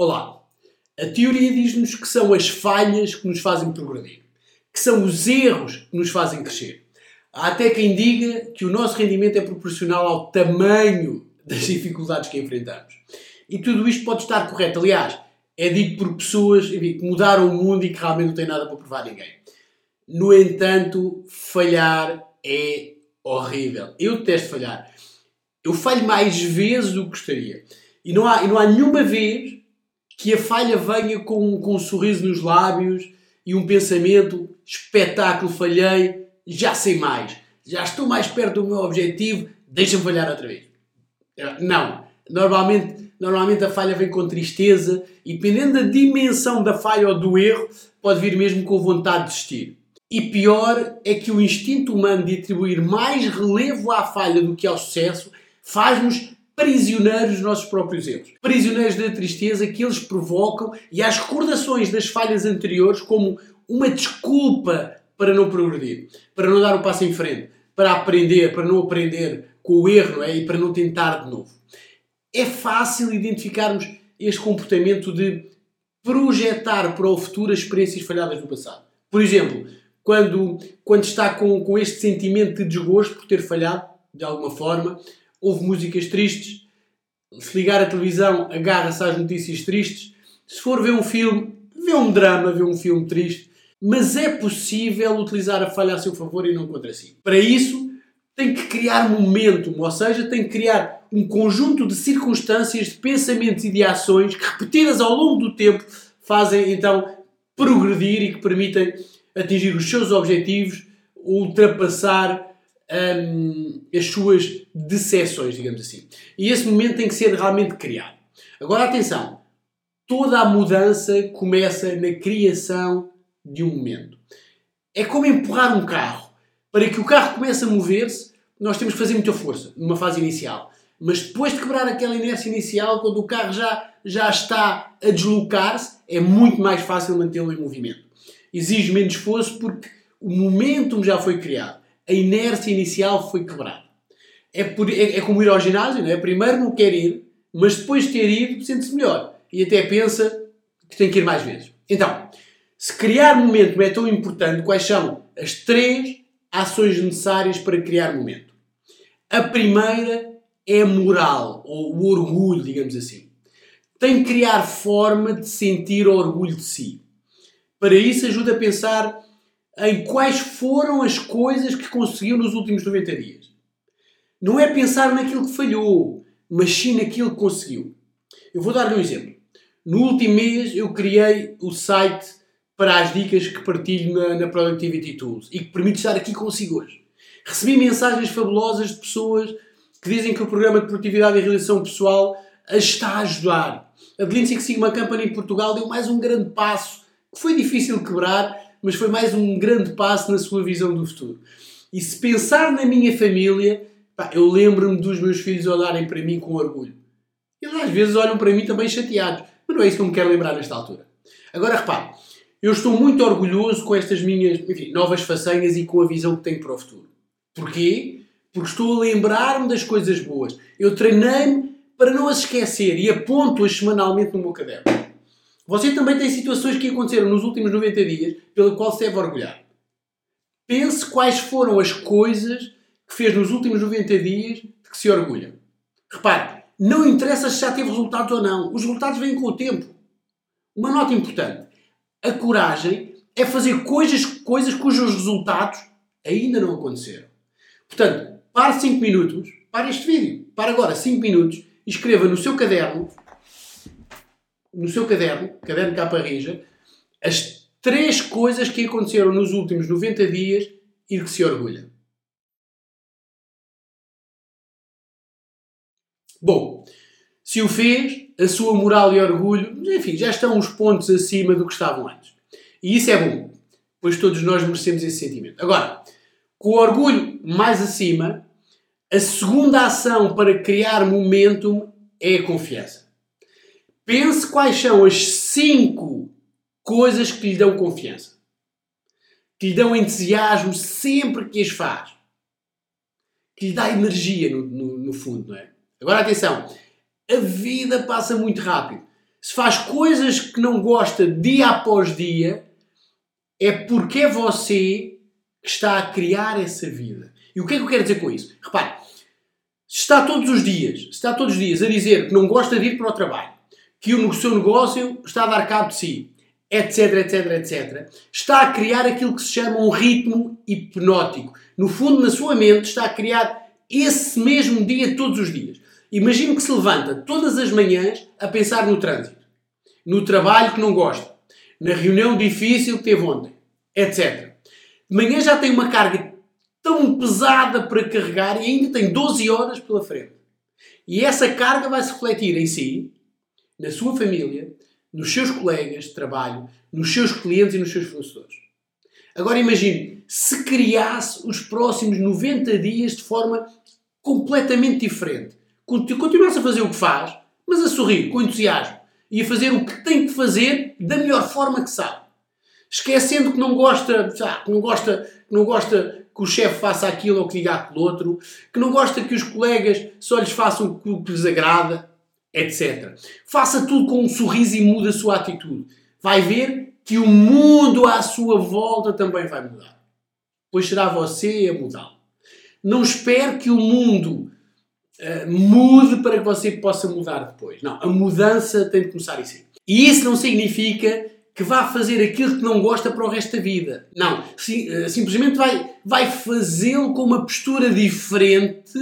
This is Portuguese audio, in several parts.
Olá! A teoria diz-nos que são as falhas que nos fazem progredir, que são os erros que nos fazem crescer. Há até quem diga que o nosso rendimento é proporcional ao tamanho das dificuldades que enfrentamos. E tudo isto pode estar correto. Aliás, é dito por pessoas enfim, que mudaram o mundo e que realmente não têm nada para provar a ninguém. No entanto, falhar é horrível. Eu detesto falhar. Eu falho mais vezes do que gostaria. E não há, e não há nenhuma vez que a falha venha com, com um sorriso nos lábios e um pensamento: espetáculo, falhei, já sei mais, já estou mais perto do meu objetivo, deixa-me falhar outra vez. Não. Normalmente, normalmente a falha vem com tristeza e, dependendo da dimensão da falha ou do erro, pode vir mesmo com vontade de desistir. E pior é que o instinto humano de atribuir mais relevo à falha do que ao sucesso faz-nos prisioneiros dos nossos próprios erros. Prisioneiros da tristeza que eles provocam e às recordações das falhas anteriores como uma desculpa para não progredir, para não dar o passo em frente, para aprender, para não aprender com o erro é? e para não tentar de novo. É fácil identificarmos este comportamento de projetar para o futuro as experiências falhadas do passado. Por exemplo, quando, quando está com, com este sentimento de desgosto por ter falhado, de alguma forma, ouve músicas tristes, se ligar a televisão, agarra-se às notícias tristes, se for ver um filme, vê um drama, vê um filme triste, mas é possível utilizar a falha a seu favor e não contra si. Para isso, tem que criar momentum, ou seja, tem que criar um conjunto de circunstâncias, de pensamentos e de ações que, repetidas ao longo do tempo, fazem então progredir e que permitem atingir os seus objetivos, ultrapassar um, as suas decepções, digamos assim. E esse momento tem que ser realmente criado. Agora, atenção, toda a mudança começa na criação de um momento. É como empurrar um carro. Para que o carro comece a mover-se, nós temos que fazer muita força, numa fase inicial. Mas depois de quebrar aquela inércia inicial, quando o carro já, já está a deslocar-se, é muito mais fácil mantê-lo em movimento. Exige menos esforço porque o momentum já foi criado a inércia inicial foi quebrada. É, por, é, é, como ir ao ginásio, não é? Primeiro não quer ir, mas depois de ter ido sente-se melhor e até pensa que tem que ir mais vezes. Então, se criar momento é tão importante, quais são as três ações necessárias para criar momento? A primeira é a moral, ou o orgulho, digamos assim. Tem que criar forma de sentir orgulho de si. Para isso ajuda a pensar em quais foram as coisas que conseguiu nos últimos 90 dias. Não é pensar naquilo que falhou, mas sim naquilo que conseguiu. Eu vou dar-lhe um exemplo. No último mês eu criei o site para as dicas que partilho na, na Productivity Tools e que permite estar aqui consigo hoje. Recebi mensagens fabulosas de pessoas que dizem que o programa de produtividade e realização pessoal as está a ajudar. A Lean Six Sigma Company em Portugal deu mais um grande passo que foi difícil quebrar mas foi mais um grande passo na sua visão do futuro. E se pensar na minha família, pá, eu lembro-me dos meus filhos olharem para mim com orgulho. Eles às vezes olham para mim também chateados, mas não é isso que eu me quero lembrar nesta altura. Agora repare, eu estou muito orgulhoso com estas minhas enfim, novas façanhas e com a visão que tenho para o futuro. Porquê? Porque estou a lembrar-me das coisas boas. Eu treinei-me para não as esquecer e aponto-as semanalmente no meu caderno. Você também tem situações que aconteceram nos últimos 90 dias pela qual se deve orgulhar. Pense quais foram as coisas que fez nos últimos 90 dias de que se orgulha. Repare, não interessa se já teve resultados ou não. Os resultados vêm com o tempo. Uma nota importante. A coragem é fazer coisas, coisas cujos resultados ainda não aconteceram. Portanto, pare 5 minutos, pare este vídeo, pare agora 5 minutos e escreva no seu caderno no seu caderno, caderno capa rija, as três coisas que aconteceram nos últimos 90 dias e de que se orgulha. Bom, se o fez, a sua moral e orgulho, enfim, já estão uns pontos acima do que estavam antes. E isso é bom, pois todos nós merecemos esse sentimento. Agora, com o orgulho mais acima, a segunda ação para criar momentum é a confiança. Pense quais são as cinco coisas que lhe dão confiança, que lhe dão entusiasmo sempre que as faz, que lhe dá energia no, no, no fundo, não é? Agora atenção, a vida passa muito rápido. se faz coisas que não gosta dia após dia, é porque é você que está a criar essa vida. E o que é que eu quero dizer com isso? Repare, se está todos os dias, se está todos os dias a dizer que não gosta de ir para o trabalho, que o seu negócio está a dar cabo de si, etc, etc, etc, está a criar aquilo que se chama um ritmo hipnótico. No fundo, na sua mente, está a criar esse mesmo dia todos os dias. Imagine que se levanta todas as manhãs a pensar no trânsito, no trabalho que não gosta, na reunião difícil que teve ontem, etc. De manhã já tem uma carga tão pesada para carregar e ainda tem 12 horas pela frente. E essa carga vai se refletir em si, na sua família, nos seus colegas de trabalho, nos seus clientes e nos seus fornecedores. Agora imagine se criasse os próximos 90 dias de forma completamente diferente. Continuasse a fazer o que faz, mas a sorrir com entusiasmo e a fazer o que tem que fazer da melhor forma que sabe. Esquecendo que não gosta, que não gosta, que não gosta que o chefe faça aquilo ou que diga aquilo outro, que não gosta que os colegas só lhes façam o que lhes agrada, etc. Faça tudo com um sorriso e muda a sua atitude. Vai ver que o mundo à sua volta também vai mudar. Pois será você a mudá-lo. Não espere que o mundo uh, mude para que você possa mudar depois. Não, a mudança tem de começar em si. E isso não significa que vá fazer aquilo que não gosta para o resto da vida. Não, sim, uh, simplesmente vai, vai fazê-lo com uma postura diferente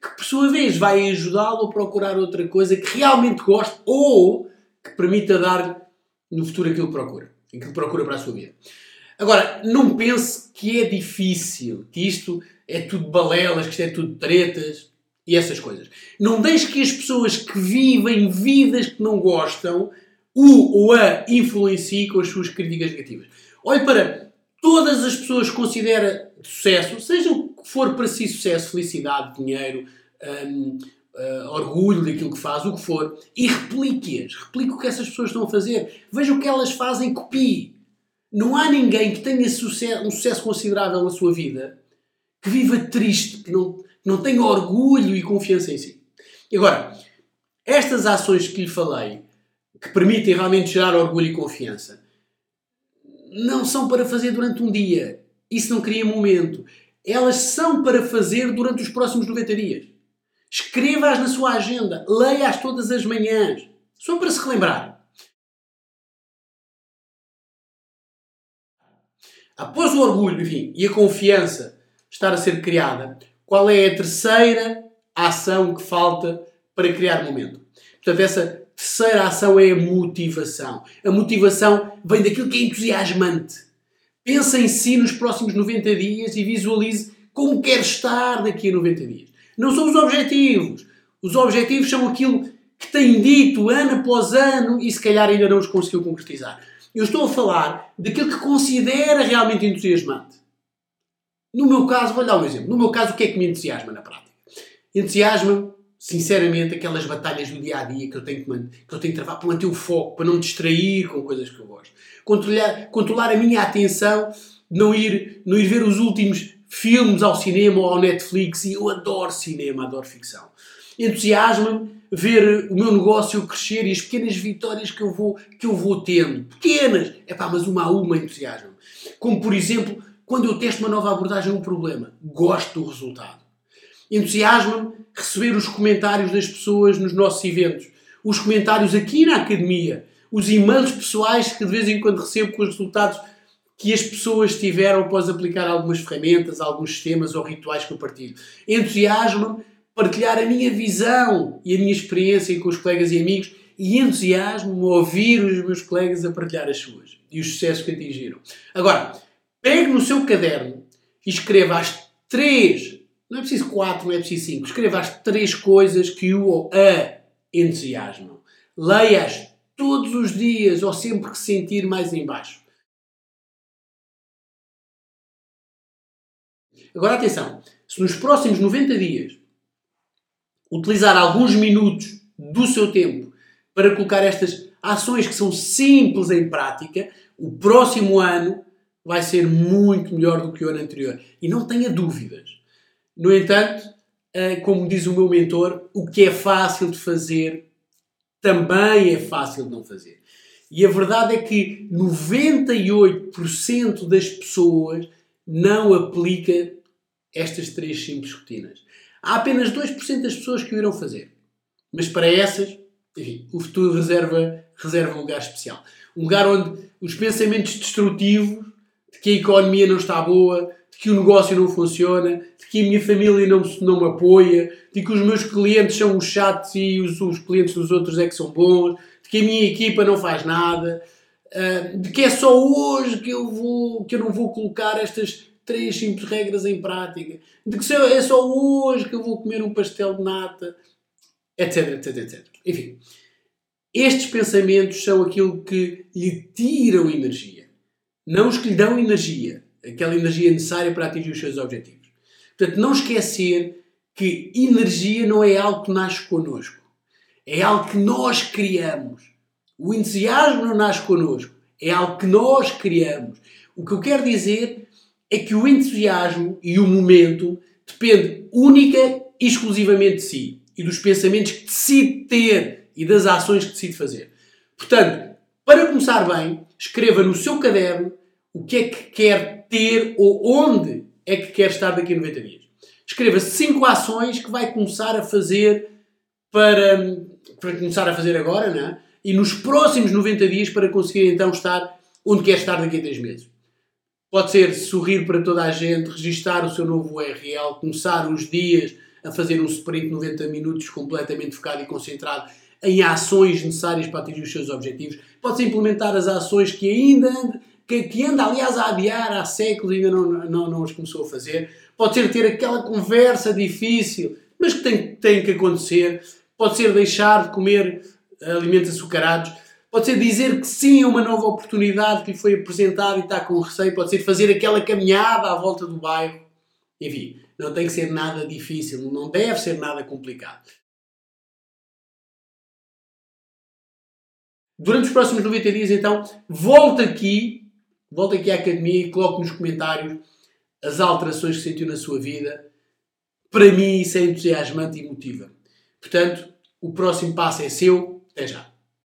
que, por sua vez, vai ajudá-lo a procurar outra coisa que realmente goste ou que permita dar no futuro aquilo que procura, aquilo que procura para a sua vida. Agora, não pense que é difícil, que isto é tudo balelas, que isto é tudo tretas e essas coisas. Não deixe que as pessoas que vivem vidas que não gostam o ou a influenciem com as suas críticas negativas. Olhe para todas as pessoas que considera sucesso, seja o que for para si sucesso, felicidade, dinheiro, uh, orgulho daquilo que faz, o que for, e replique-as. Replique o que essas pessoas estão a fazer. Veja o que elas fazem, copie. Não há ninguém que tenha sucesso, um sucesso considerável na sua vida que viva triste, que não, não tenha orgulho e confiança em si. E agora, estas ações que lhe falei, que permitem realmente gerar orgulho e confiança, não são para fazer durante um dia. Isso não cria momento. Elas são para fazer durante os próximos 90 dias. Escreva-as na sua agenda. Leia-as todas as manhãs. Só para se relembrar. Após o orgulho enfim, e a confiança estar a ser criada, qual é a terceira ação que falta para criar momento? Portanto, essa terceira ação é a motivação. A motivação vem daquilo que é entusiasmante. Pensa em si nos próximos 90 dias e visualize como quer estar daqui a 90 dias. Não são os objetivos. Os objetivos são aquilo que tem dito ano após ano e se calhar ainda não os conseguiu concretizar. Eu estou a falar daquilo que considera realmente entusiasmante. No meu caso, vou dar um exemplo. No meu caso, o que é que me entusiasma na prática? Entusiasma, sinceramente, aquelas batalhas do dia a dia que eu tenho que, que, eu tenho que travar para manter o foco, para não me distrair com coisas que eu gosto. Controlar, controlar a minha atenção, não ir, não ir ver os últimos filmes ao cinema ou ao Netflix. E eu adoro cinema, adoro ficção. Entusiasma-me ver o meu negócio crescer e as pequenas vitórias que eu vou, que eu vou tendo. Pequenas! É pá, mas uma a uma entusiasma-me. Como, por exemplo, quando eu testo uma nova abordagem a um problema, gosto do resultado. Entusiasma-me receber os comentários das pessoas nos nossos eventos, os comentários aqui na academia, os e-mails pessoais que de vez em quando recebo com os resultados que as pessoas tiveram após aplicar algumas ferramentas, alguns sistemas ou rituais que eu partilho. Entusiasma-me partilhar a minha visão e a minha experiência com os colegas e amigos e entusiasmo-me ouvir os meus colegas a partilhar as suas e os sucessos que atingiram. Agora, Pegue no seu caderno e escreva as três, não é preciso quatro, não é preciso cinco, escreva as três coisas que o ou a entusiasmam. Leia-as todos os dias ou sempre que sentir mais embaixo. Agora atenção, se nos próximos 90 dias utilizar alguns minutos do seu tempo para colocar estas ações que são simples em prática, o próximo ano vai ser muito melhor do que o ano anterior. E não tenha dúvidas. No entanto, eh, como diz o meu mentor, o que é fácil de fazer também é fácil de não fazer. E a verdade é que 98% das pessoas não aplica estas três simples rotinas. Há apenas 2% das pessoas que o irão fazer. Mas para essas, enfim, o futuro reserva, reserva um lugar especial. Um lugar onde os pensamentos destrutivos de que a economia não está boa, de que o negócio não funciona, de que a minha família não, não me apoia, de que os meus clientes são os chatos e os, os clientes dos outros é que são bons, de que a minha equipa não faz nada, uh, de que é só hoje que eu, vou, que eu não vou colocar estas três simples regras em prática, de que é só hoje que eu vou comer um pastel de nata, etc, etc, etc. Enfim, estes pensamentos são aquilo que lhe tiram energia, não os que lhe dão energia, aquela energia necessária para atingir os seus objetivos. Portanto, não esquecer que energia não é algo que nasce connosco, é algo que nós criamos. O entusiasmo não nasce connosco, é algo que nós criamos. O que eu quero dizer é que o entusiasmo e o momento depende única e exclusivamente de si e dos pensamentos que decide ter e das ações que decide fazer. Portanto, para começar bem, escreva no seu caderno o que é que quer ter ou onde é que quer estar daqui a 90 dias. Escreva 5 ações que vai começar a fazer para, para começar a fazer agora, não é? E nos próximos 90 dias para conseguir então estar onde quer estar daqui a 3 meses. Pode ser sorrir para toda a gente, registar o seu novo URL, começar os dias a fazer um sprint de 90 minutos completamente focado e concentrado em ações necessárias para atingir os seus objetivos. Pode ser implementar as ações que ainda que, que anda aliás a adiar há séculos e ainda não, não, não começou a fazer. Pode ser ter aquela conversa difícil, mas que tem, tem que acontecer. Pode ser deixar de comer alimentos açucarados Pode ser dizer que sim a uma nova oportunidade que lhe foi apresentada e está com receio. Pode ser fazer aquela caminhada à volta do bairro. Enfim, não tem que ser nada difícil, não deve ser nada complicado. Durante os próximos 90 dias, então, volta aqui, volta aqui à academia e coloque nos comentários as alterações que sentiu na sua vida. Para mim, isso é entusiasmante e motiva. Portanto, o próximo passo é seu. Até já.